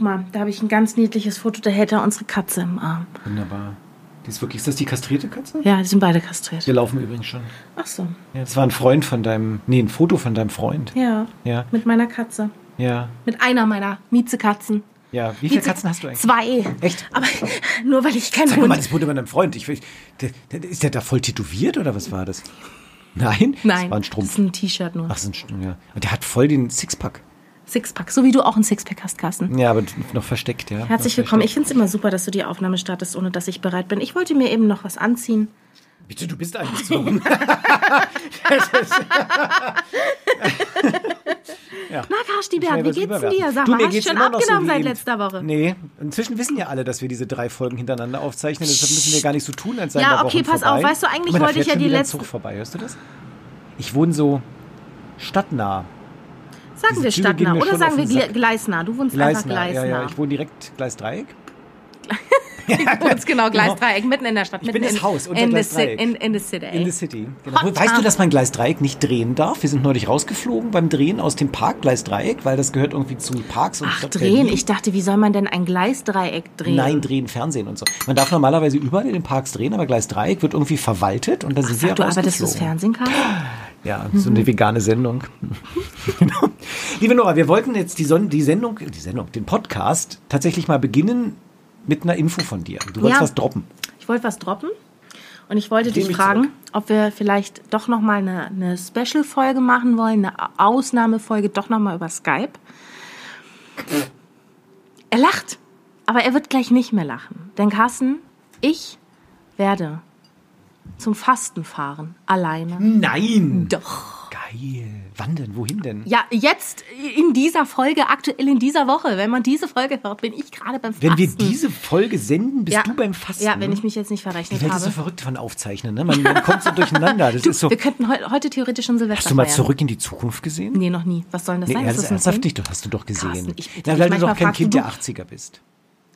Guck mal, da habe ich ein ganz niedliches Foto, da hält er unsere Katze im Arm. Wunderbar. Die ist wirklich, ist das die kastrierte Katze? Ja, die sind beide kastriert. Wir laufen übrigens schon. Ach so. Ja, das war ein Freund von deinem, nee, ein Foto von deinem Freund. Ja. Ja. Mit meiner Katze. Ja. Mit einer meiner Miezekatzen. Ja. Wie viele Mieze- Katzen hast du eigentlich? Zwei. Echt? Aber nur weil ich kein Sag mal, das Foto von deinem Freund. Ich, der, der, ist der da voll tätowiert oder was war das? Nein? Nein, Das war ein das Strumpf. ist ein T-Shirt nur. Ach, das ist ein Strumpf, ja. Und der hat voll den Sixpack. Sixpack. So wie du auch ein Sixpack hast, Carsten. Ja, aber noch versteckt, ja. Herzlich willkommen. Ich finde es immer super, dass du die Aufnahme startest, ohne dass ich bereit bin. Ich wollte mir eben noch was anziehen. Bitte, du bist eingezogen. Na, Karsti Schnell Berg, wie geht's denn überwerfen. dir? Sag Du, mal, mir hast du geht's schon so abgenommen wie seit eben. letzter Woche? Nee, inzwischen wissen ja alle, dass wir diese drei Folgen hintereinander aufzeichnen. Deshalb müssen wir gar nicht so tun, als seien Ja, okay, Wochen pass vorbei. auf. Weißt du, eigentlich wollte ich ja die Zug vorbei, hörst du das? Ich wohne so stadtnah. Sagen Diese wir Züge stadtnah oder sagen wir Sack. Gleisnah. Du wohnst einfach Gleisnah. Ja, gleisnah. ja, ich wohne direkt Gleisdreieck. Du wohnst genau Gleisdreieck, mitten in der Stadt. Ich bin das in, Haus unter in the, Gleisdreieck. in, in the city. In the City. Genau. Hot Weißt du, dass man Gleisdreieck nicht drehen darf? Wir sind neulich rausgeflogen beim Drehen aus dem Park Gleisdreieck, weil das gehört irgendwie zu Parks und Ach, Stadt drehen. Berlin. Ich dachte, wie soll man denn ein Gleisdreieck drehen? Nein, drehen, Fernsehen und so. Man darf normalerweise überall in den Parks drehen, aber Gleisdreieck wird irgendwie verwaltet und da sind wir Sag du, aber das ist rausgeflogen. Fernsehen, Karl? Ja, so eine vegane Sendung. genau. Liebe Nora, wir wollten jetzt die, Son die Sendung, die Sendung, den Podcast tatsächlich mal beginnen mit einer Info von dir. Du wolltest Ja. was droppen. Ich wollte was droppen und ich wollte dich mich fragen, zurück. ob wir vielleicht doch noch mal eine, eine Special-Folge machen wollen, eine Ausnahmefolge doch noch mal über Skype. Er lacht, aber er wird gleich nicht mehr lachen. Denn Carsten, ich werde zum Fasten fahren, alleine. Nein! Doch. Geil. Wann denn? Wohin denn? Ja, jetzt in dieser Folge, aktuell in dieser Woche, wenn man diese Folge hört, bin ich gerade beim Fasten. Wenn wir diese Folge senden, bist ja. du beim Fasten. Ja, wenn ich mich jetzt nicht verrechnet habe. ist so verrückt von Aufzeichnen, ne? Man, man kommt so durcheinander. Das Du, ist so. wir könnten heu heute theoretisch schon Silvester Hast du mal feiern. zurück in die Zukunft gesehen? Nee, noch nie. Was soll denn das Nee, sein? ja, das ist ein ernsthaft nicht, hast du doch gesehen. Carsten, ich dich, weil du doch kein Kind du- der 80er bist.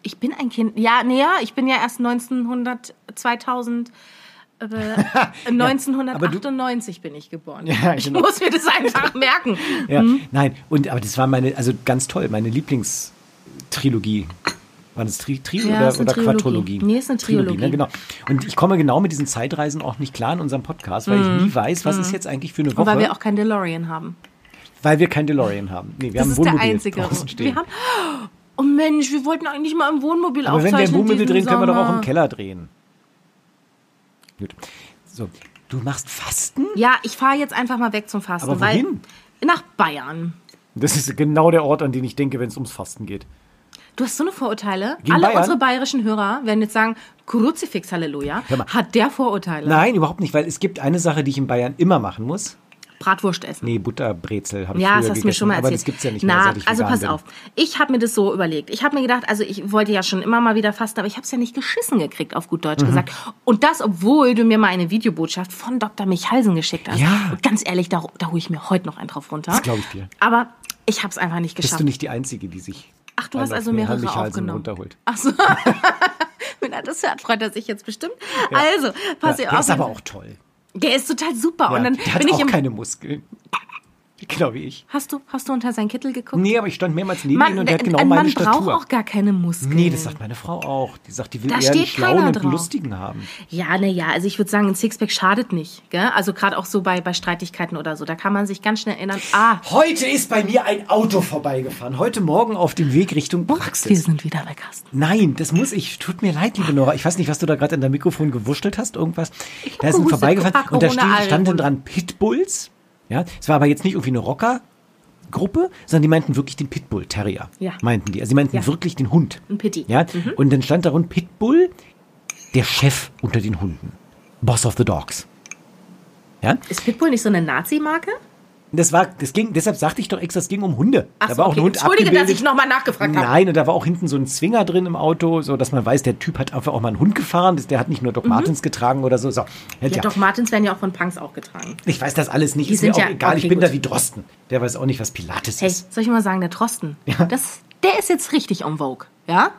Ich bin ein Kind. Ja, nee, ja, ich bin ja erst 1900, 2000, äh, 1998 bin ich geboren. Ja, ich genau. muss mir das einfach merken. Ja, Mhm. nein, und aber das war meine, also ganz toll, meine Lieblingstrilogie. War das Tri, Tri Ja, oder, eine oder. Quadrologie? Nee, ist eine Trilogie. ne, genau. Und ich komme genau mit diesen Zeitreisen auch nicht klar in unserem Podcast, weil ich nie weiß, was ist jetzt eigentlich für eine Woche, Und weil wir auch kein DeLorean haben. weil wir kein DeLorean haben. Nee, wir Das haben ist ein der Wohnmobil einzige. draußen stehen. Wir haben, oh Mensch, wir wollten eigentlich mal im Wohnmobil aber wenn wir aufzeichnen Wohnmobil drehen, können wir doch auch im Keller drehen. Gut. So, du machst Fasten? Ja, ich fahre jetzt einfach mal weg zum Fasten. Aber weil wohin? Nach Bayern. Das ist genau der Ort, an den ich denke, wenn es ums Fasten geht. Du hast so eine Vorurteile. Gegen Alle Bayern? unsere bayerischen Hörer werden jetzt sagen, Kruzifix, Halleluja. Hat der Vorurteile? Nein, überhaupt nicht, weil es gibt eine Sache, die ich in Bayern immer machen muss. Bratwurst essen. Nee, Butterbrezel habe ich Ja, das hast du mir schon mal aber das gibt's ja nicht mehr, Na, seit ich also pass bin. auf. Ich habe mir das so überlegt. Ich habe mir gedacht, also ich wollte ja schon immer mal wieder fasten, aber ich habe es ja nicht geschissen gekriegt, auf gut Deutsch Mhm. gesagt. Und das, obwohl du mir mal eine Videobotschaft von Dr. Michalsen geschickt hast. Ja. Und ganz ehrlich, da, da hole ich mir heute noch einen drauf runter. Das glaub ich dir. Aber ich habe es einfach nicht Bist geschafft. du nicht die Einzige, die sich Ach, du hast also mehrere Michalsen aufgenommen. runterholt. Ach so. Wenn er das hört, freut er sich jetzt bestimmt. Also, pass Ja, ja, auf. ist aber auch toll. Der ist total super. Ja, und dann der hat bin ich auch im. keine Muskeln. Genau wie ich. Hast du, hast du unter seinen Kittel geguckt? Nee, aber ich stand mehrmals neben ihm Mann, und der hat genau ein meine Mann braucht Statur. auch gar keine Muskeln. Nee, das sagt meine Frau auch. Die sagt, die will Da eher einen schlauen und lustigen haben. Ja, ne, ja. Also ich würde sagen, ein Sixpack schadet nicht. Gell? Also gerade auch so bei, bei Streitigkeiten oder so. Da kann man sich ganz schnell erinnern. Ah, Heute ist bei mir ein Auto vorbeigefahren. Heute Morgen auf dem Weg Richtung wir Praxis. sind wieder bei Carsten. Nein, das muss ich. Tut mir leid, liebe Nora. Ich weiß nicht, was du da gerade in dein Mikrofon gewurschtelt hast. Irgendwas. Da ist ein vorbeigefahren und da Alkohol. standen dran Pitbulls. Ja, es war aber jetzt nicht irgendwie eine Rocker-Gruppe, sondern die meinten wirklich den Pitbull Terrier. Ja. Meinten die. Also sie meinten Ja. wirklich den Hund. Ein Pitti. Ja. Und dann stand da rund Pitbull, der Chef unter den Hunden. Boss of the Dogs. Ja. Ist Pitbull nicht so eine Nazi-Marke? Das war, das ging, deshalb sagte ich doch extra, es ging um Hunde. Ach da so, war auch okay. ein Hund Entschuldige, dass abgebildet. ich nochmal nachgefragt habe. Nein, und da war auch hinten so ein Zwinger drin im Auto, so dass man weiß, der Typ hat einfach auch mal einen Hund gefahren. Der hat nicht nur Doc Martens getragen oder so. so. Ja, Ja, Doc Martens werden ja auch von Punks auch getragen. Ich weiß das alles nicht, Die ist mir sind auch ja- egal. ich okay, bin da gut. wie Drosten. Der weiß auch nicht, was Pilates Hey, ist. soll ich mal sagen, der Drosten, Ja. das, der ist jetzt richtig en vogue, ja?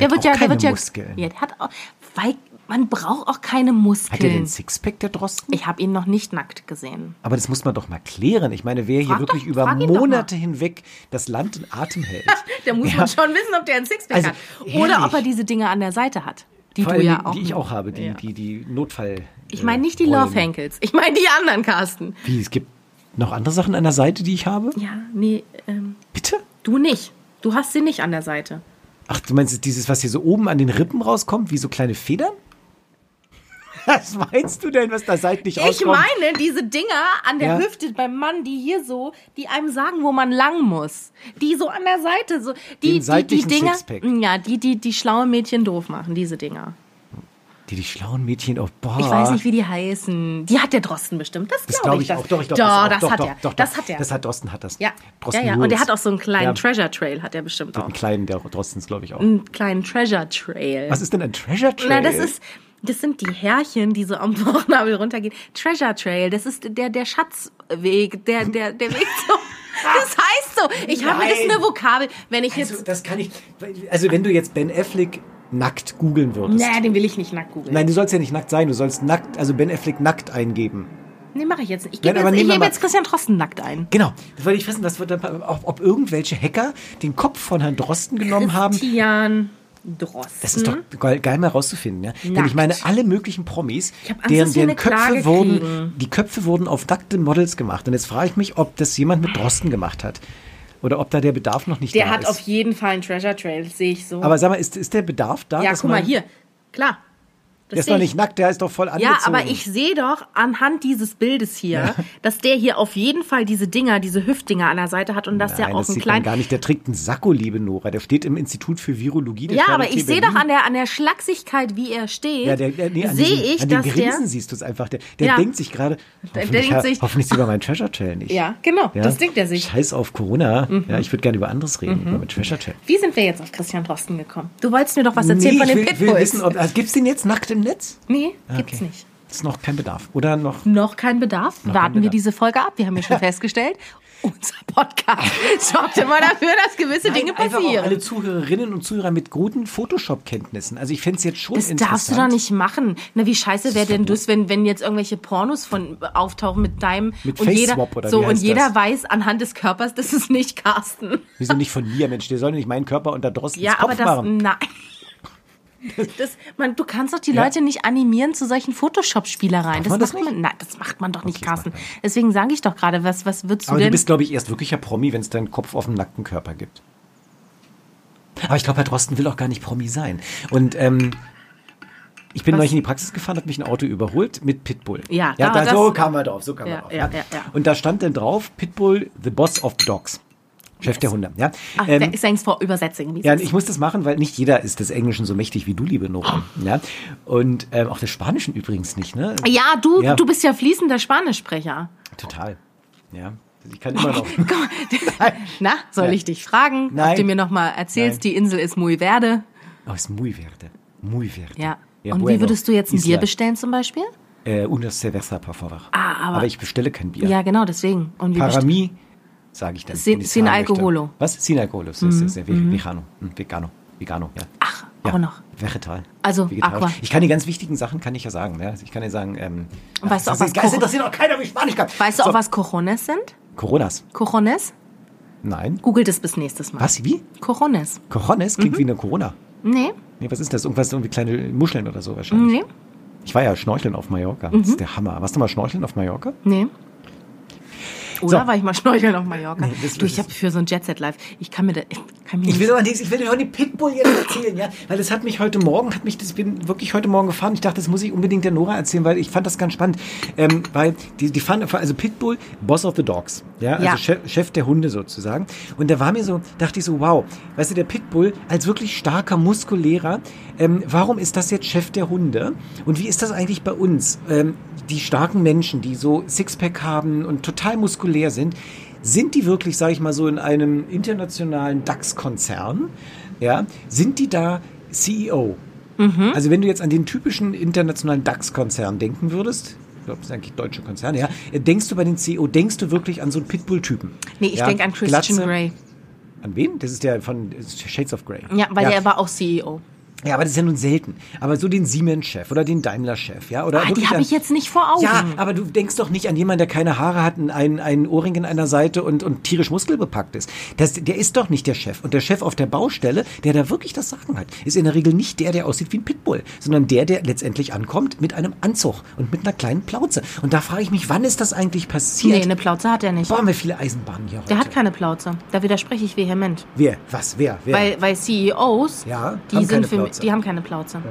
Der wird ja, der wird ja, Muskeln. ja, der hat auch, weil man braucht auch keine Hat er Muskeln. den Sixpack, der Drosten? Ich habe ihn noch nicht nackt gesehen. Aber das muss man doch mal klären. Ich meine, wer hier Frag wirklich doch- über. Monate hinweg das Land in Atem hält. Da muss Ja. man schon wissen, ob der ein Sixpack Also, hat. Oder ehrlich. ob er diese Dinge an der Seite hat. Die Vor du allem, ja auch. die ich auch habe, die, Ja. die, die Notfall. Ich meine nicht die äh, Love. Hankels. Ich meine die anderen, Carsten. Wie, es gibt noch andere Sachen an der Seite, die ich habe? Ja, nee, ähm, Bitte? du nicht. Du hast sie nicht an der Seite. Ach, du meinst dieses, was hier so oben an den Rippen rauskommt, wie so kleine Federn? Was meinst du denn, was da seitlich Ich rauskommt? meine diese Dinger an der Ja. Hüfte beim Mann, die hier so, die einem sagen, wo man lang muss. Die so an der Seite, so die die die Dinger, Sixpack. ja, die die die schlaue Mädchen doof machen, diese Dinger. Die, die schlauen Mädchen, oh, boah. Ich weiß nicht, wie die heißen. Die hat der Drosten bestimmt. Das Das glaube glaube ich. ich auch. Doch, ich glaube doch, das, auch. das doch, hat doch, er. Doch, das hat er. Das hat Drosten hat das. ja, Drosten ja, ja. Und der hat auch so einen kleinen Ja. Treasure Trail, hat er bestimmt auch. Einen kleinen, der Drostens, glaube ich auch. Einen kleinen Treasure Trail. Was ist denn ein Treasure Trail? Na, das ist, das sind die Härchen, die so am Bauchnabel runtergehen. Treasure Trail, das ist der, der Schatzweg, der, der, der Weg so. Das heißt so. Ich habe, das eine Vokabel. Wenn ich Also, jetzt, das kann ich. Also, wenn du jetzt Ben Affleck nackt googeln würdest. nee, den will ich nicht nackt googeln. Nein, du sollst ja nicht nackt sein. Du sollst nackt, also Ben Affleck nackt eingeben. Nee, mache ich jetzt nicht. Ich gebe jetzt, ich gebe jetzt Christian Drosten nackt ein. Genau. Das wollte ich wissen, was wird dann, ob, ob irgendwelche Hacker den Kopf von Herrn Drosten genommen haben. Christian Drosten. Das ist doch geil, mal rauszufinden, ja. Denn Nackt. ich meine, alle möglichen Promis, Angst, deren, deren Köpfe wurden, kriegen. die Köpfe wurden auf nackte Models gemacht. Und jetzt frage ich mich, ob das jemand mit Drosten gemacht hat. Oder ob da der Bedarf noch nicht Der da hat ist. auf jeden Fall einen Treasure Trail, sehe ich so. Aber sag mal, ist, ist der Bedarf da? ja, guck mal hier. Klar. Das Der ist ich. nicht nackt, der ist doch voll angezogen. Ja, aber ich sehe doch anhand dieses Bildes hier, dass der hier auf jeden Fall diese Dinger, diese Hüftdinger an der Seite hat und dass Nein, der auch man kleinen. gar nicht. Der trägt einen Sakko, liebe Nora. Der steht im Institut für Virologie der Ja, aber ich sehe doch an der, an der Schlachsigkeit, wie er steht, Ja, der, der, nee, an sehe ich, an den dass Grinsen der. siehst du es einfach. Der, der Ja. denkt sich gerade, Der hoffentlich, denkt sich- hoffentlich sieht man meinen Treasure Trail nicht. Ja, genau, das denkt er sich. Mhm. Scheiß auf Corona. Ja, ich würde gerne über anderes reden, über meinen Treasure Trail. Wie sind wir jetzt auf Christian Drosten gekommen? Du wolltest mir doch was erzählen nee, von ich den will, will Pitbulls. wissen, ob, also, gibt's den jetzt nackt im Netz? nee, Ah, gibt's okay. nicht. Ist noch kein Bedarf. Oder noch? Noch kein Bedarf. kein Warten wir Bedarf. diese Folge ab. Wir haben ja schon festgestellt, unser Podcast sorgt immer dafür, dass gewisse Dinge Nein, einfach auch passieren. alle Zuhörerinnen und Zuhörer mit guten Photoshop-Kenntnissen. Also ich fände es jetzt schon Das interessant. darfst du doch nicht machen. Na, wie scheiße wäre denn das, wenn, wenn jetzt irgendwelche Pornos von auftauchen mit deinem Mit und Face jeder Swap oder so wie und jeder das? weiß anhand des Körpers, das ist nicht Carsten. Wieso nicht von mir, Mensch? Der soll nicht meinen Körper unter Drostens Ja, Kopf aber das machen. nein. Das, man, du kannst doch die Leute nicht animieren zu solchen Photoshop-Spielereien. Man das macht man, nein, das macht man doch nicht, Okay, das Carsten. Deswegen sage ich doch gerade, was, was würdest du Aber denn? du bist, glaube ich, erst wirklicher Promi, wenn es deinen Kopf auf dem nackten Körper gibt. Aber ich glaube, Herr Drosten will auch gar nicht Promi sein. Und ähm, ich bin Was? neulich in die Praxis gefahren, hat mich ein Auto überholt mit Pitbull. Ja, ja da- so das- kam er drauf, so kam Ja, er drauf. ja, ja, ja. Und da stand dann drauf, Pitbull, the boss of dogs. Chef der Hunde. Ja. Ach, Ähm, ist eigentlich vor Übersetzung. ja, ich muss das machen, weil nicht jeder ist des Englischen so mächtig wie du, liebe Nora. Ja. Und ähm, auch des Spanischen übrigens nicht, ne? ja, du, Ja. du bist ja fließender Spanischsprecher. Total. Ja. Ich kann immer noch. Na, soll Nein. ich dich fragen, ob Nein. du mir noch mal erzählst, Nein. die Insel ist muy verde? Oh, es muy verde. Muy verde. Ja. Ja, Und wie bueno. würdest du jetzt ein. Bier bestellen zum Beispiel? Äh, una cerveza, por favor. Ah, aber- ich bestelle kein Bier. Ja, genau, deswegen. Und wie best- Parami, sage ich dann. Sin- sin alcoholo. Was? Sin alcoholo. Das ist, das ist mhm. Vegano. Hm, Vegano. Vegano, ja. Ach, ja. auch noch. Vegetal. Also, aqua. Ich kann die ganz wichtigen Sachen, kann ich ja sagen. Ja. Ich kann ja sagen, ähm, weißt du auch, das was ist- das interessiert auch keiner, wie Spanisch kann. Weißt du so. auch, was Cojones sind? Coronas. Cojones? Nein. Googelt es bis nächstes Mal. Was? Wie? Cojones? Mhm. Klingt wie eine Corona. Nee, Nee, was ist das? Irgendwas, irgendwie kleine Muscheln oder so wahrscheinlich. nee, Ich war ja schnorcheln auf Mallorca. Mhm. Das ist der Hammer. Warst du mal schnorcheln auf Mallorca? nee. Oder So. war ich mal schnorcheln auf Mallorca? Nee, du, ich habe für so ein Jet Set Live, ich kann mir da, ich kann mir Ich will aber nichts, ich will dir heute Pitbull jetzt erzählen, ja, weil das hat mich heute Morgen, hat mich, das ich bin wirklich heute Morgen gefahren. Ich dachte, das muss ich unbedingt der Nora erzählen, weil ich fand das ganz spannend, ähm, weil die, die fahren, also Pitbull, Boss of the Dogs, Ja, also Ja. Chef, Chef der Hunde sozusagen. Und da war mir so, dachte ich so, wow, weißt du, der Pitbull als wirklich starker, muskulärer, ähm, warum ist das jetzt Chef der Hunde? Und wie ist das eigentlich bei uns? Ähm, die starken Menschen, die so Sixpack haben und total muskulär sind, sind die wirklich, sage ich mal so, in einem internationalen DAX-Konzern? Ja, sind die da CEO? Also wenn du jetzt an den typischen internationalen DAX-Konzern denken würdest, ich glaube, das ist eigentlich deutsche Konzerne, ja. Denkst du bei den CEO, denkst du wirklich an so einen Pitbull-Typen? Nee, ich ja, denke an Christian Glatze. Grey. An wen? Das ist der von Shades of Grey. Ja, weil der war auch CEO. Ja, aber das ist ja nun selten. Aber so den Siemens-Chef oder den Daimler-Chef, ja? Oder Ah, die habe ich jetzt nicht vor Augen. Ja, aber du denkst doch nicht an jemanden, der keine Haare hat, einen, einen Ohrring in einer Seite und, und tierisch muskelbepackt ist. Das, der ist doch nicht der Chef. Und der Chef auf der Baustelle, der da wirklich das Sagen hat, ist in der Regel nicht der, der aussieht wie ein Pitbull, sondern der, der letztendlich ankommt mit einem Anzug und mit einer kleinen Plauze. Und da frage ich mich, wann ist das eigentlich passiert? nee, eine Plauze hat er nicht. Boah, haben wir viele Eisenbahnen hier heute. Der hat keine Plauze. Da widerspreche ich vehement. Wer? Was? Wer? Wer? Weil, weil CEOs, Ja, die sind für mich, Plauze. die haben keine Plauze.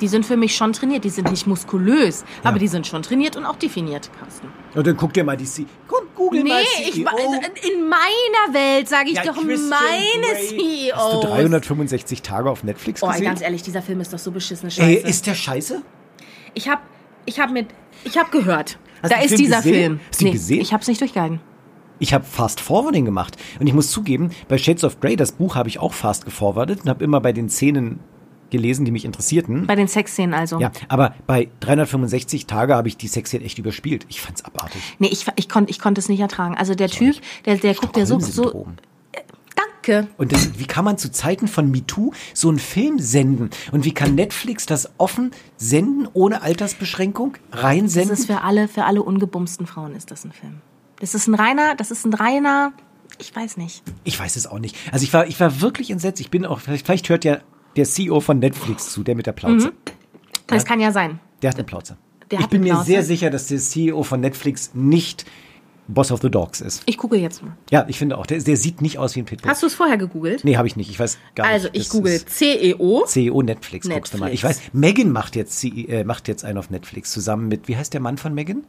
Die sind für mich schon trainiert. Die sind nicht muskulös, aber die sind schon trainiert und auch definiert, Carsten. Und dann guck dir mal die C. Komm, google Nee, mal ich, CEO. wa- in meiner Welt sage ich Ja, doch Christian meine. CEOs. Hast du 365 Tage auf Netflix Oh, gesehen? ganz ehrlich, dieser Film ist doch so beschissene Scheiße. Ey, ist der scheiße? ich habe ich hab mit ich habe gehört. Hast da ist Film dieser gesehen? Film. Hast du ihn gesehen? Ich habe es nicht durchgehalten. Ich habe Fast Forwarding gemacht. Und ich muss zugeben, bei Shades of Grey, das Buch habe ich auch fast geforwardet und habe immer bei den Szenen gelesen, die mich interessierten. Bei den Sexszenen also. Ja, aber bei 365 Tage habe ich die Sexszenen echt überspielt. Ich fand's abartig. Nee, ich, ich konnte ich konnt es nicht ertragen. Also der Typ, der, der guckt ja so, so. Stockholm-Syndrom. Danke. Und das, wie kann man zu Zeiten von MeToo so einen Film senden? Und wie kann Netflix das offen senden, ohne Altersbeschränkung? Das Reinsenden? ist für alle, für alle ungebumsten Frauen ist das ein Film. Das ist ein reiner, das ist ein reiner, ich weiß nicht. Ich weiß es auch nicht. Also ich war, ich war wirklich entsetzt. Ich bin auch, vielleicht, vielleicht hört ja der CEO von Netflix zu, der mit der Plauze. Das kann ja sein. Der hat eine Plauze. Der ich hat bin mir sehr sicher, dass der CEO von Netflix nicht Boss of the Dogs ist. Ich google jetzt mal. Ja, ich finde auch. Der, der sieht nicht aus wie ein Pitbull. Hast du es vorher gegoogelt? Nee, habe ich nicht. Ich weiß gar also nicht. ich Das google CEO. CEO Netflix, guckst du mal. Ich Netflix. weiß, Megan macht jetzt, sie, äh, macht jetzt einen auf Netflix zusammen mit, wie heißt der Mann von Megan?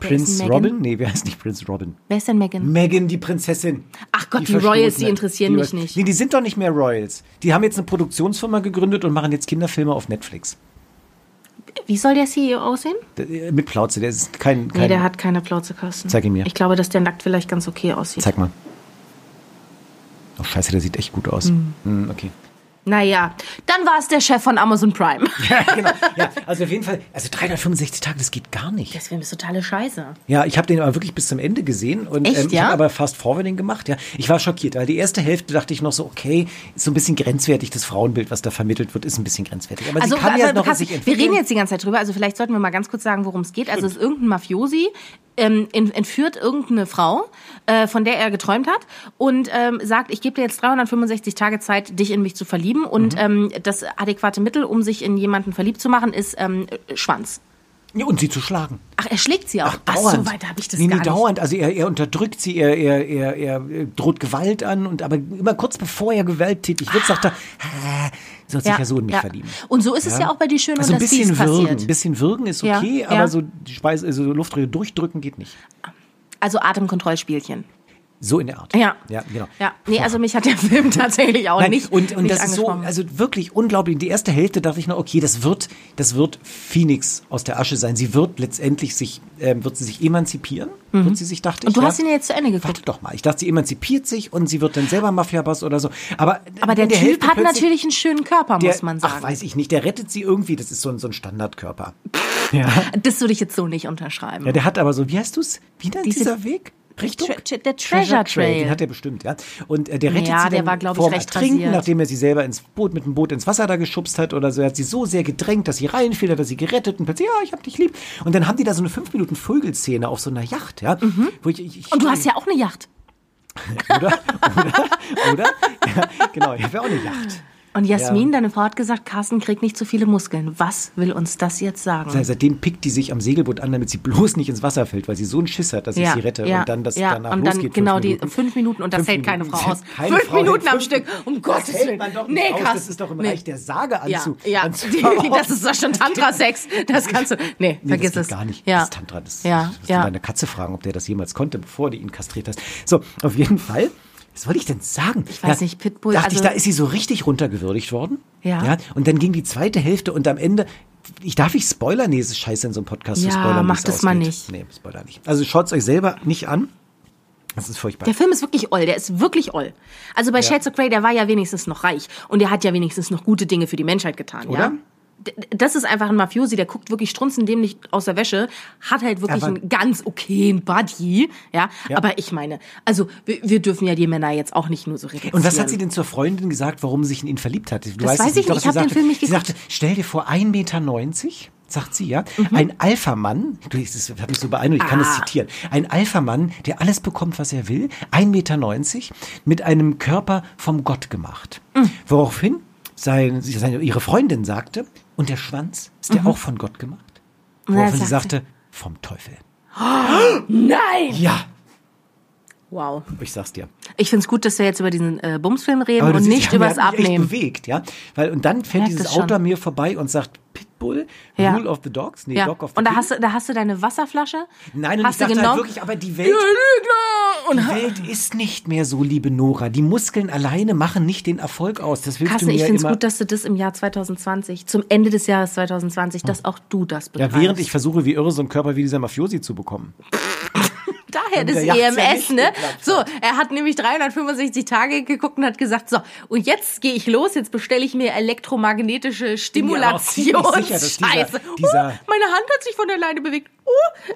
Prince? Robin? Nee, wer heißt nicht Prince Robin? Wer ist denn Megan? Megan, die Prinzessin. Ach Gott, die Verstoßene. Royals, die interessieren mich Royals. nicht. Nee, die sind doch nicht mehr Royals. Die haben jetzt eine Produktionsfirma gegründet und machen jetzt Kinderfilme auf Netflix. Wie soll der CEO aussehen? D- Mit Plauze, der ist kein. kein Nee, der hat keine Plauze, Carsten. Zeig ihn mir. Ich glaube, dass der nackt vielleicht ganz okay aussieht. Zeig mal. Oh, scheiße, der sieht echt gut aus. Hm, okay. Naja, dann war es der Chef von Amazon Prime. Ja, genau. Ja, also auf jeden Fall, also 365 Tage, das geht gar nicht. Der Film ist totale Scheiße. Ja, ich habe den aber wirklich bis zum Ende gesehen und Echt, ähm, ich ja? habe aber Fast Forwarding gemacht. Ja, ich war schockiert, weil die erste Hälfte dachte ich noch so, okay, ist so ein bisschen grenzwertig. Das Frauenbild, was da vermittelt wird, ist ein bisschen grenzwertig. Aber Also, sie kann also ja noch Carsten, sich wir entwickeln. reden jetzt die ganze Zeit drüber, also vielleicht sollten wir mal ganz kurz sagen, worum es geht. Also es ist irgendein Mafiosi, ähm, ent- entführt irgendeine Frau, äh, von der er geträumt hat und ähm, sagt, ich gebe dir jetzt 365 Tage Zeit, dich in mich zu verlieben und Mhm. ähm, das adäquate Mittel, um sich in jemanden verliebt zu machen, ist ähm, äh, Schwanz. Ja, und sie zu schlagen. Ach, er schlägt sie auch. Ach, so weit habe ich das nee, gar nee, nicht. dauernd. Also er, er unterdrückt sie, er, er, er, er droht Gewalt an und aber immer kurz bevor er gewalttätig wird, sagt er, "Ah, soll sich ja, so in mich verlieben. Und so ist es ja auch bei die Schönen Also und ein bisschen würgen, passiert. ein bisschen würgen ist Ja, okay, ja. aber so die Speise, also Luftröhre durchdrücken geht nicht. Also Atemkontrollspielchen. So in der Art. Ja. Ja, genau. Ja, nee, also mich hat der Film tatsächlich auch Nein, nicht und, und nicht das ist so, also wirklich unglaublich. Die erste Hälfte dachte ich noch, okay, das wird, das wird Phoenix aus der Asche sein. Sie wird letztendlich sich, ähm, wird sie sich emanzipieren, wird sie sich, dachte Mhm. Und ich. du hast ihn ja jetzt zu Ende geguckt. Warte doch mal. Ich dachte, sie emanzipiert sich und sie wird dann selber Mafia-Boss oder so. Aber, Aber der in Typ Hälfte hat natürlich einen schönen Körper, der, muss man sagen. Ach, weiß ich nicht. Der rettet sie irgendwie. Das ist so ein, so ein Standardkörper. Ja. Das würde ich jetzt so nicht unterschreiben. ja, der hat aber so, wie heißt du's? Wie nennt Diese- dieser Weg? Richtung? Tre- der Treasure Trail. Den hat er bestimmt, ja. Und äh, der rettet Ja, sie der dann war, glaub ich, recht Ertrinken, rasiert. nachdem er sie selber ins Boot mit dem Boot ins Wasser da geschubst hat oder so. Er hat sie so sehr gedrängt, dass sie reinfiel, hat er sie gerettet und plötzlich, ja, ich hab dich lieb. Und dann haben die da so eine fünf Minuten Vögelszene auf so einer Yacht, ja. Wo ich, ich, Mhm. Und du hast ja auch eine Yacht. oder? Oder? Oder? Ja, genau, ich habe ja auch eine Yacht. Und Jasmin, Ja. deine Frau hat gesagt, Carsten kriegt nicht zu viele Muskeln. Was will uns das jetzt sagen? Seit- Seitdem pickt die sich am Segelboot an, damit sie bloß nicht ins Wasser fällt, weil sie so einen Schiss hat, dass ich sie rette und dann das ja. danach und dann losgeht. genau fünf die Minuten. fünf Minuten und das Fünf hält keine Minuten. Frau aus. Keine fünf Frau Minuten am fünf Stück, um Gottes Willen. man doch nicht nee, aus. Carsten. Das ist doch im nee. Reich der Sage Ja, anzu ja. anzubauen. das ist doch schon Tantra-Sex. Das kannst du. Nee, Nee, vergiss das es. gar nicht. Ja. Das Tantra, das ja, das musst ja. deine Katze fragen, ob der das jemals konnte, bevor du ihn kastriert hast. So, auf jeden Fall. Was wollte ich denn sagen? Ich weiß nicht, Pitbull, Dachte ich, also- da ist sie so richtig runtergewürdigt worden. Ja. ja. Und dann ging die zweite Hälfte und am Ende, ich darf ich Spoiler? Nee, es ist scheiße in so einem Podcast Ja, zu spoilern. mach das mal ausgeht. nicht. Nee, Spoiler nicht. Also schaut's euch selber nicht an. Das ist furchtbar. Der Film ist wirklich oll, der ist wirklich oll. Also bei Shades of Grey, der war ja wenigstens noch reich und der hat ja wenigstens noch gute Dinge für die Menschheit getan, Oder? ja? Das ist einfach ein Mafiosi, der guckt wirklich strunzendämlich aus der Wäsche, hat halt wirklich Aber- einen ganz okayen Buddy, ja? Ja. Aber ich meine, also wir, wir dürfen ja die Männer jetzt auch nicht nur so reduzieren. Und was hat sie denn zur Freundin gesagt, warum sie sich in ihn verliebt hat? Du Das weiß es ich nicht, sie ich hab den sagte- Film nicht Sie geguckt. sagte, stell dir vor, 1,90 Meter, sagt sie, ja, Mhm. ein Alpha-Mann, das hat mich so beeindruckt, ich kann Ah. das zitieren, ein Alpha-Mann, der alles bekommt, was er will, 1,90 Meter, mit einem Körper vom Gott gemacht. Mhm. Woraufhin sein, sie- seine, ihre Freundin sagte, und der Schwanz, ist der auch von Gott gemacht? Mhm. Woraufhin sie sagte- vom Teufel. Nein! Ja, Wow. ich sag's dir. Ich find's gut, dass wir jetzt über diesen äh, Bumsfilm reden und nicht ja, hat mich Abnehmen. Echt bewegt, ja. Weil, und dann fährt dieses das. Auto an mir vorbei und sagt, Pitbull, Ja. Rule of the Dogs? Nee, Ja. Dog of the Und da King. hast, du, da hast du deine Wasserflasche. Nein, und hast ich dachte du halt genommen. wirklich, aber die Welt! Und die Welt ist nicht mehr so, liebe Nora. Die Muskeln alleine machen nicht den Erfolg aus. Das willst Carsten, du mir ich ja finde es gut, dass du das im Jahr 2020, zum Ende des Jahres 2020, dass auch du das ja, betreibst. während ich versuche, wie irre so einen Körper wie dieser Mafiosi zu bekommen. Daher das der Yacht ja EMS, ne? So, er hat nämlich 365 Tage geguckt und hat gesagt, so, und jetzt gehe ich los, jetzt bestelle ich mir elektromagnetische ziemlich sicher, dass dieser- Stimulationsscheiße. dieser- oh, meine Hand hat sich von alleine bewegt. Oh.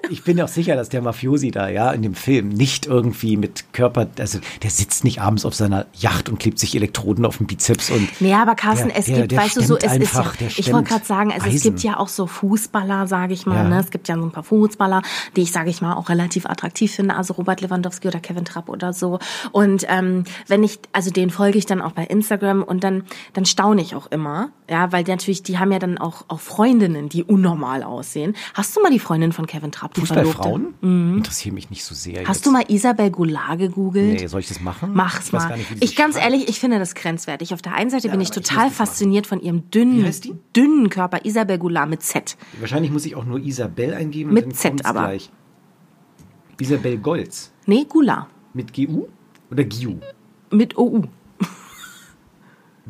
Ich bin auch sicher, dass der Mafiosi da, ja, in dem Film nicht irgendwie mit Körper, also der sitzt nicht abends auf seiner Yacht und klebt sich Elektroden auf den Bizeps und. Nee, aber Carsten, Der- es der- gibt, der weißt du, so, es stemmt ist ja, einfach, ich wollte gerade sagen, also es gibt ja auch so Fußballer, sage ich mal, Ja. ne? Es gibt ja so ein paar Fußballer, die ich, sage ich mal, auch relativ attraktiv finde, also Robert Lewandowski oder Kevin Trapp oder so. Und ähm, wenn ich, also den folge ich dann auch bei Instagram und dann, dann staune ich auch immer, ja, weil die natürlich, die haben ja dann auch, auch Freundinnen, die unnormal aussehen. Hast du mal die Freundin von Kevin Trapp? Fußballfrauen? Interessieren mich nicht so sehr. Mhm. Hast jetzt. du mal Isabel Goulart gegoogelt? Nee, soll ich das machen? Mach's ich mal. Nicht, ich ganz schreibt. ehrlich, ich finde das grenzwertig. Auf der einen Seite bin ich ich total machen. fasziniert von ihrem dünnen, dünnen Körper. Isabel Goulart mit Z. Wahrscheinlich muss ich auch nur Isabel eingeben. Mit und dann Z aber. Gleich. Isabel Golz. Nee, Goulart. Mit GU oder GIU? Mit OU.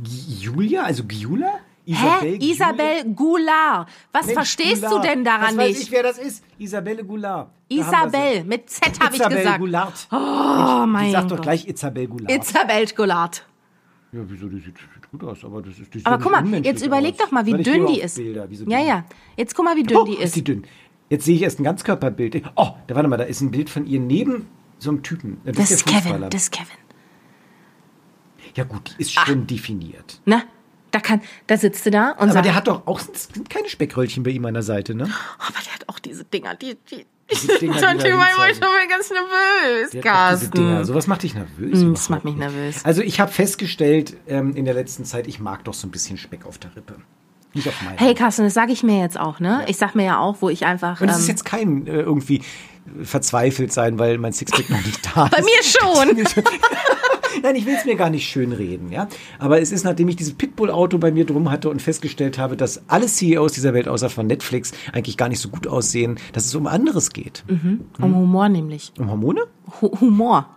Julia? Also Giula? Hä? Giulia? Isabel Goulart. Was Mensch, verstehst Goulart. du denn daran Was weiß nicht? ich, wer das ist? Isabelle Goulart. Da Isabel, mit Z habe ich Isabel gesagt. Goulart. Oh mein Ich sag doch gleich Isabel Goulart. Isabel Goulart. ja, wieso? Die sieht, sieht gut aus, aber das ist die Aber nicht guck mal, jetzt überleg aus. doch mal, wie dünn die ist. Bilder, wie so Ja, ja. Jetzt guck mal, wie dünn Oh, die ist ist. die dünn. Jetzt sehe ich erst ein Ganzkörperbild. Oh, da warte mal, da ist ein Bild von ihr neben so einem Typen. Das, Das ist Kevin, das ist Kevin. ja gut, die ist schon definiert. Na, da kann, da sitzt du da und Aber sagt, der hat doch auch keine Speckröllchen bei ihm an der Seite, ne? aber der hat auch diese Dinger, die, die, Diese Dinger, die hinzeigen. schon mal ganz nervös. Carsten. Sowas macht dich nervös. Mm, das macht mich nervös. Also ich habe festgestellt ähm, in der letzten Zeit, ich mag doch so ein bisschen Speck auf der Rippe. Nicht auf meiner. Hey Carsten, das sage ich mir jetzt auch, ne? Ich sag mir ja auch, wo ich einfach. Und es ist ähm, jetzt kein äh, irgendwie verzweifelt sein, weil mein Sixpack noch nicht da ist. bei mir schon. Nein, ich will es mir gar nicht schön reden, ja. Aber es ist, nachdem ich dieses Pitbull-Auto bei mir drum hatte und festgestellt habe, dass alle CEOs dieser Welt außer von Netflix eigentlich gar nicht so gut aussehen, dass es um anderes geht. Um Humor nämlich. Um Hormone? Hu Humor.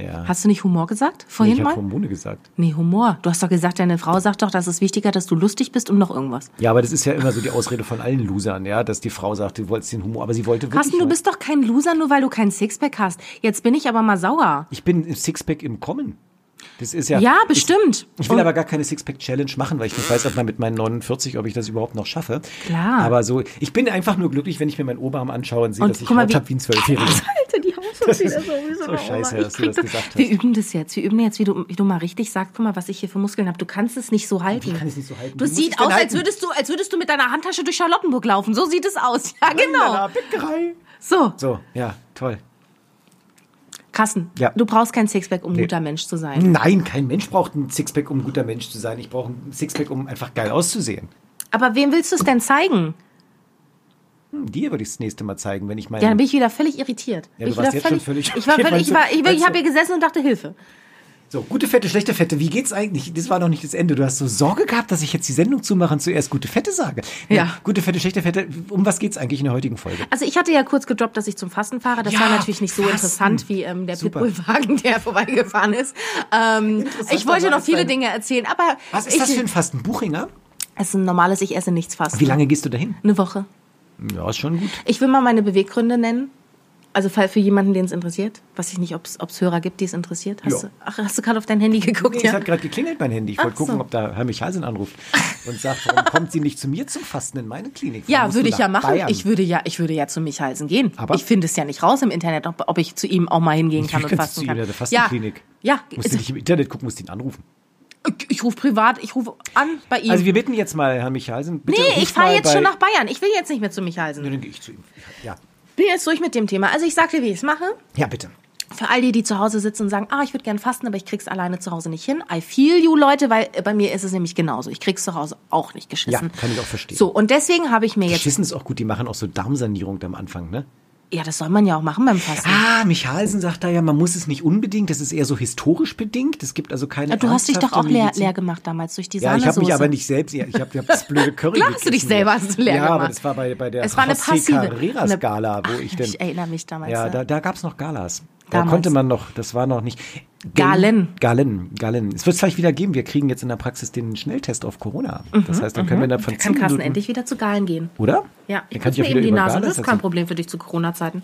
Ja. Hast du nicht Humor gesagt? nee, Vorhin ich habe mal? Hormone gesagt. Nee, Humor. Du hast doch gesagt, deine Frau sagt doch, dass es wichtiger, dass du lustig bist und noch irgendwas. Ja, aber das ist ja immer so die Ausrede von allen Losern, ja, dass die Frau sagt, du wolltest den Humor, aber sie wollte wirklich. Carsten, du bist doch kein Loser, nur weil du kein Sixpack hast. Jetzt bin ich aber mal sauer. ich bin im Sixpack im Kommen. Das ist ja. Ja, bestimmt. Ich, ich will Und- aber gar keine Sixpack-Challenge machen, weil ich nicht weiß, ob man mit meinen 49, ob ich das überhaupt noch schaffe. Klar. Aber so, ich bin einfach nur glücklich, wenn ich mir meinen Oberarm anschaue und sehe, Und dass ich mal, Haut wie- habe wie ein Zwölfjähriger. Das ist so scheiße, dass du das gesagt Wir hast. üben das jetzt. Wir üben jetzt, wie du, wie du mal richtig sagst, guck mal, was ich hier für Muskeln habe. Du kannst es nicht so halten. Wie kann ich es nicht so halten? Du Wie sieht aus, als würdest du, als würdest du mit deiner Handtasche durch Charlottenburg laufen. So sieht es aus. Ja, genau. Bäckerei. So, So, ja, toll. Carsten, Ja. du brauchst kein Sixpack, um ein Nee. guter Mensch zu sein. Nein, kein Mensch braucht ein Sixpack, um ein guter Mensch zu sein. Ich brauche ein Sixpack, um einfach geil auszusehen. Aber wem willst du es denn zeigen? Hm, Dir würde ich das nächste Mal zeigen, wenn ich meine. Ja, dann bin ich wieder völlig irritiert. Ja, Bin du ich warst jetzt schon völlig- Ich war völlig, ich war, du- ich, ich meinst habe hier gesessen und dachte Hilfe. So, gute Fette, schlechte Fette. Wie geht's eigentlich? Das war noch nicht das Ende. Du hast so Sorge gehabt, dass ich jetzt die Sendung zumache und zuerst gute Fette sage. Ja. Gute Fette, schlechte Fette. Um was geht's eigentlich in der heutigen Folge? Also ich hatte ja kurz gedroppt, dass ich zum Fasten fahre. Das Ja, war natürlich nicht so Fasten. interessant wie ähm, der. Pitbullwagen, der vorbeigefahren ist. Ähm, ich wollte noch viele Dinge erzählen, aber Was ist ich, das für ein Fasten? Buchinger? es ist ein normales Ich esse nichts Fasten. Wie lange gehst du dahin? Eine Woche. Ja, ist schon gut. Ich will mal meine Beweggründe nennen. Also für jemanden, den es interessiert. Weiß ich nicht, ob es Hörer gibt, die es interessiert. Hast, Ja. du, ach, hast du gerade auf dein Handy geguckt? Nee, ja? es hat gerade geklingelt, mein Handy. Ich wollte Ach so. gucken, ob da Herr Michalsen anruft und sagt, warum kommt sie nicht zu mir zum Fasten in meine Klinik? Warum Ja, würde ich ja machen. Bayern? Ich würde ja, ich würde ja zu Michalsen gehen. Aber- ich finde es ja nicht raus im Internet, ob, ob ich zu ihm auch mal hingehen kann und fasten zu kann. ihm in der Fastenklinik. Ja, ja Musst du nicht im Internet gucken, musst ihn anrufen. Ich, ich rufe privat, ich rufe an bei ihm. Also wir bitten jetzt mal Herrn Michalsen. Bitte nee, ich fahre jetzt schon nach Bayern. Ich will jetzt nicht mehr zu Michalsen. Ja, dann gehe ich zu ihm. Ja, Bin jetzt durch mit dem Thema. Also ich sag dir, wie ich es mache. ja bitte. Für all die, die zu Hause sitzen und sagen, ah, ich würde gern fasten, aber ich krieg's alleine zu Hause nicht hin. I feel you, Leute, weil äh, bei mir ist es nämlich genauso. Ich krieg's zu Hause auch nicht geschissen. Ja, kann ich auch verstehen. So, und deswegen habe ich mir jetzt, Schissen ist auch gut, die machen auch so Darmsanierung am Anfang, ne? Ja, das soll man ja auch machen beim Fasten. Ah, Michalsen sagt da ja, man muss es nicht unbedingt, das ist eher so historisch bedingt. Es gibt also keine Ja, du hast dich doch auch leer, leer gemacht damals durch die Ja, ich habe Sahnesoße. mich aber nicht selbst, ja, ich habe hab das blöde Curry Klar hast du dich selber hast du leer Ja, aber gemacht. das war bei, bei der Es war eine José Carreras Gala, wo Ach, ich denn... Ich erinnere mich damals. Ja, ja. da, da gab's noch Galas. Da Damals. konnte man noch, das war noch nicht. Galen. Galen, Galen. Es wird es vielleicht wieder geben. Wir kriegen jetzt in der Praxis den Schnelltest auf Corona. Das heißt, dann können wir innerhalb von Mhm, Da kann 10 Carsten endlich wieder zu Galen gehen. Oder? Ja, ich kann mir eben die Nase. Das ist kein. Problem für dich zu Corona-Zeiten.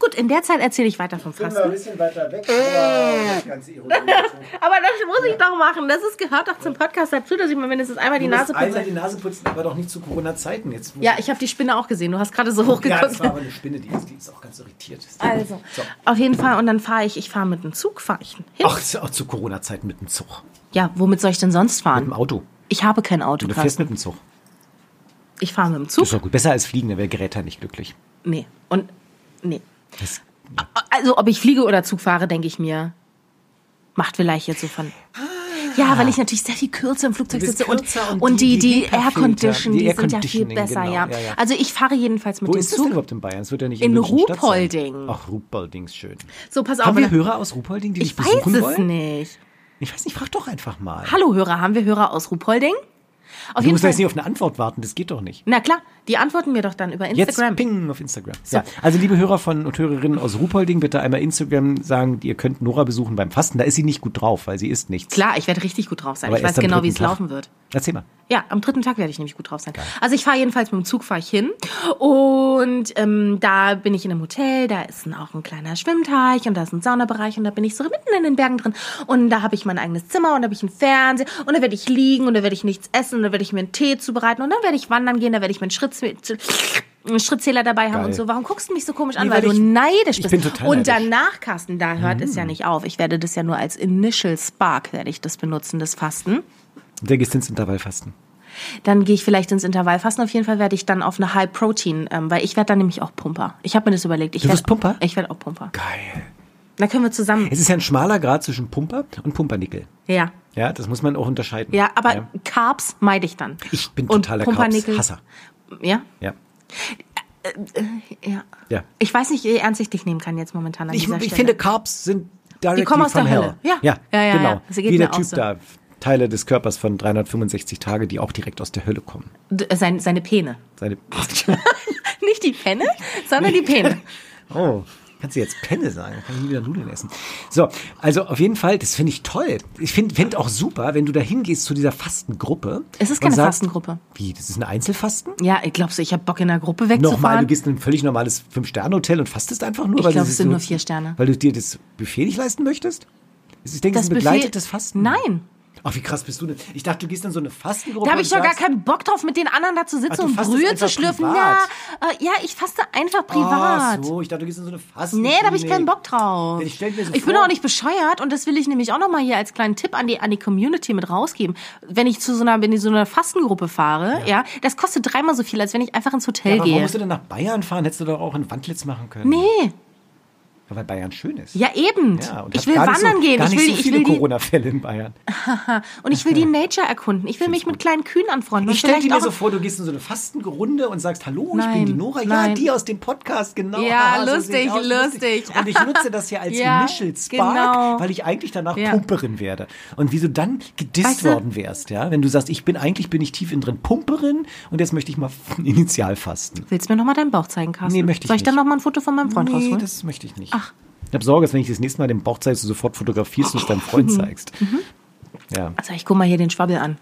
Gut, in der Zeit erzähle ich weiter vom Fasten. bisschen weiter weg. das ganze Aber das muss ich doch machen. Das ist, gehört doch zum Podcast dazu, dass ich mir mindestens einmal die Nase einmal putze. die Nase putzen, aber doch nicht zu Corona-Zeiten. Jetzt Ja, ich habe die Spinne auch gesehen. Du hast gerade so hochgeguckt. ja, das war aber eine Spinne, die ist, die ist auch ganz irritiert. Also, So. auf jeden Fall. Und dann fahre ich, ich fahre mit dem Zug, fahre ich hin. Ach, ist ja auch zu Corona-Zeiten mit dem Zug. Ja, womit soll ich denn sonst Mit dem fahren? Auto. Ich habe kein Auto, Du fährst mit dem Zug. Ich fahre mit dem Das Zug. ist doch gut. Besser als fliegen, dann wäre Geräter nicht glücklich. Nee. Und, nee. Das, Also, ob ich fliege oder Zug fahre, denke ich mir, macht vielleicht jetzt so von. Ja, weil ich natürlich sehr viel kürzer im Flugzeug sitze und, und und, die- die, die Air-Condition, die die, sind ja viel besser, genau, ja. ja, ja. Also ich fahre jedenfalls mit wo dem ist das denn Zug. überhaupt in Bayern? Es wird ja nicht In sein. Ruhpolding. Ach, Ruhpolding ist schön. So, pass auf. Haben wir? Hörer aus Ruhpolding, die ich dich weiß besuchen es wollen? nicht. Ich weiß nicht, frag doch einfach mal. Hallo Hörer, haben wir Hörer aus Ruhpolding? Auf du musst Fall. jetzt nicht auf eine Antwort warten, das geht doch nicht. Na klar, die antworten mir doch dann über Jetzt Instagram. ping auf Instagram. Ja, also liebe Hörer von und Hörerinnen aus Ruhpolding, bitte einmal Instagram sagen, ihr könnt Nora besuchen beim Fasten. Da ist sie nicht gut drauf, weil sie isst nichts. Klar, ich werde richtig gut drauf sein. Aber ich weiß genau, wie es Tag. laufen wird. Erzähl mal. Ja, am dritten Tag werde ich nämlich gut drauf sein. Also ich fahre jedenfalls mit dem Zug fahre ich hin und ähm, da bin ich in einem Hotel, da ist ein, auch ein kleiner Schwimmteich und da ist ein Saunabereich und da bin ich so mitten in den Bergen drin und da habe ich mein eigenes Zimmer und da habe ich einen Fernseher und da werde ich liegen und da werde ich nichts essen und da werde ich mir einen Tee zubereiten und dann werde ich wandern gehen, da werde ich meinen Schritt einen Schrittzähler dabei haben Geil. und so. Warum guckst du mich so komisch an? Nee, weil, weil du ich- neidisch ich bist. bin total und neidisch. danach, Carsten, da hört es ja nicht auf. Ich werde das ja nur als Initial Spark, werde ich das benutzen, das Fasten. Und der gehst ins Intervallfasten. Dann gehe ich vielleicht ins Intervallfasten. Auf jeden Fall werde ich dann auf eine High Protein, ähm, weil ich werde dann nämlich auch Pumper. Ich habe mir das überlegt. Ich Du werd- wirst Pumper? Ich werde auch Pumper. Geil. Da können wir zusammen. Es ist ja ein schmaler Grad zwischen Pumper und Pumpernickel. Ja. Ja, das muss man auch unterscheiden. Ja, aber Carbs meide ich dann. Ich bin totaler Carbs-Hasser. Ja? Ja. Ja. Ja. Ich weiß nicht, wie ernst ich dich nehmen kann jetzt momentan an Ich, dieser ich Stelle. finde, Carbs sind directly kommen aus der hell. Hölle. Ja. ja, Ja, ja, genau. ja. Wie der Typ so. da, Teile des Körpers von 365 Tage, die auch direkt aus der Hölle kommen. Äh, Seine, seine Pene. Seine Nicht die Penne, sondern die Pene. oh, kannst du jetzt Penne sagen? Kann ich nie wieder Nudeln essen. So, also auf jeden Fall, das finde ich toll. Ich finde find auch super, wenn du da hingehst zu dieser Fastengruppe. Es ist keine sagst, Fastengruppe. Wie, das ist ein Einzelfasten? Ja, ich glaube so, ich habe Bock in der Gruppe Nochmal, du wegzufahren. gehst in ein völlig normales Fünf-Sterne-Hotel und fastest einfach nur? Ich weil glaub, du es sind so- nur vier Sterne. Weil du dir das Buffet nicht leisten möchtest? Ich denke, es ist ein Buffet- begleitetes Fasten. Nein. Ach, wie krass bist du denn? Ich dachte, du gehst in so eine Fastengruppe. Da habe ich doch gar keinen Bock drauf, mit den anderen da zu Ach, sitzen du und Brühe zu schlürfen. privat. Ja, äh, ja, ich faste einfach privat. Ach so, ich dachte, du gehst in so eine Fasten. Nee, da habe ich keinen Bock drauf. Ich stell mir so ich bin auch nicht bescheuert und das will ich nämlich auch nochmal hier als kleinen Tipp an die, an die Community mit rausgeben. Wenn ich zu so einer, wenn ich so einer Fastengruppe fahre, ja. das kostet dreimal so viel, als wenn ich einfach ins Hotel Aber warum gehe. musst du denn nach Bayern fahren? Hättest du doch auch in Wandlitz machen können. Nee. Ja, weil Bayern schön ist. Ja, eben. Ja, ich will nicht wandern so, gehen. Gar Ich nicht will, so ich viele Corona-Fälle in Bayern. und ich will die Nature erkunden. Ich will mich mit kleinen Kühen anfreunden. Ich stelle dir auch- so vor, du gehst in so eine Fastenrunde und sagst, hallo, ich Nein, bin die Nora. Ja, nein. die aus dem Podcast, genau. Ja, so lustig, ich aus, lustig. Und ich nutze das hier als Ja, Initial Spark, genau. weil ich eigentlich danach Ja. Pumperin werde. Und wie du dann gedisst Weißt du- worden wärst, ja, wenn du sagst, ich bin eigentlich bin ich tief innen drin Pumperin und jetzt möchte ich mal initial fasten. Willst du mir nochmal deinen Bauch zeigen, Carsten? Nee, möchte ich Soll ich dann nicht. nochmal ein Foto von meinem Freund Nee, rausholen? das möchte ich nicht. Ach. Ich habe Sorge, dass wenn ich das nächste Mal den Bauch zeigst, du sofort fotografierst und es deinem Freund Mhm. zeigst. Ja. Also ich guck mal hier den Schwabbel an.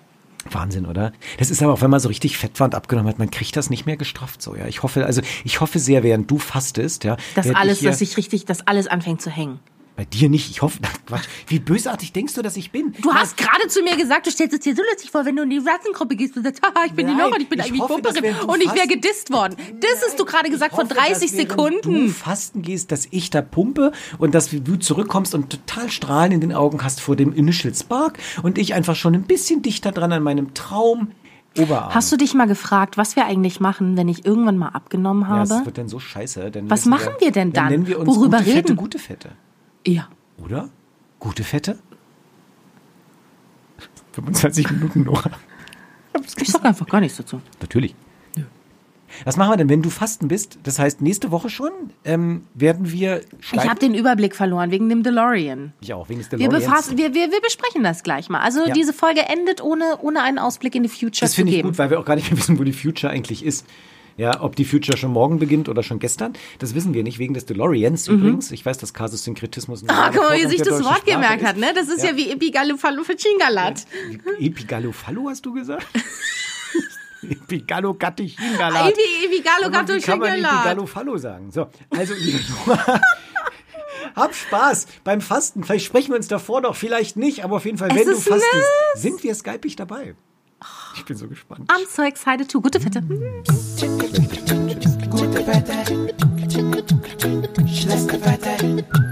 Wahnsinn, oder? Das ist aber auch, wenn man so richtig fett war und abgenommen hat, man kriegt das nicht mehr gestrafft so, ja. Ich hoffe, also ich hoffe sehr, während du fastest, ja. Das werd alles, ich dass sich richtig, das alles anfängt zu hängen. Bei dir nicht, ich hoffe, Quatsch. Wie bösartig denkst du, dass ich bin? Du hast gerade zu mir gesagt, du stellst es dir so lustig vor, wenn du in die Rassengruppe gehst und sagst, haha, ich bin Nein, die Nora, ich bin ich eigentlich Pumperin und ich wäre gedisst worden. Das hast du gerade gesagt vor hoffe, 30 dass Sekunden. du fasten gehst, dass ich da pumpe und dass du zurückkommst und total Strahlen in den Augen hast vor dem Initial Spark und ich einfach schon ein bisschen dichter dran an meinem Traum Oberarm. Hast du dich mal gefragt, was wir eigentlich machen, wenn ich irgendwann mal abgenommen ja, habe? das wird dann so scheiße. Dann Was machen wir denn dann? nennen wir uns Worüber gute Fette, reden? gute Fette. Ja. Oder? Gute Fette? 25 Minuten noch. Ich sag einfach gar nichts dazu. Natürlich. Was machen wir denn, wenn du fasten bist? Das heißt, nächste Woche schon ähm, werden wir Ich schleifen? habe den Überblick verloren wegen dem DeLorean. Ich auch, wegen des Wir, DeLoreans. befassen, wir, wir, wir besprechen das gleich mal. Also Ja. diese Folge endet ohne, ohne einen Ausblick in die Future Das zu finde ich geben. gut, weil wir auch gar nicht mehr wissen, wo die Future eigentlich ist. Ja, ob die Future schon morgen beginnt oder schon gestern, das wissen wir nicht, wegen des DeLoreans übrigens. Ich weiß, dass Kasus-Synkretismus Mhm. Ah, guck mal, wie sich das Wort Sprache gemerkt ist. hat, ne? Das ist ja, wie Epigallofallofichingalat. Epigallofallo hast du gesagt? Epigallocatechingalat. Epi, Epigalogato Wie kann man Schingalat. Epigallofallo sagen? So, also hab Spaß beim Fasten. Vielleicht sprechen wir uns davor noch, vielleicht nicht, aber auf jeden Fall, Es wenn du fastest, sind wir skypig dabei. Ich bin so gespannt. I'm so excited too. Gute Fette. Gute Wette. Schlechte Wette.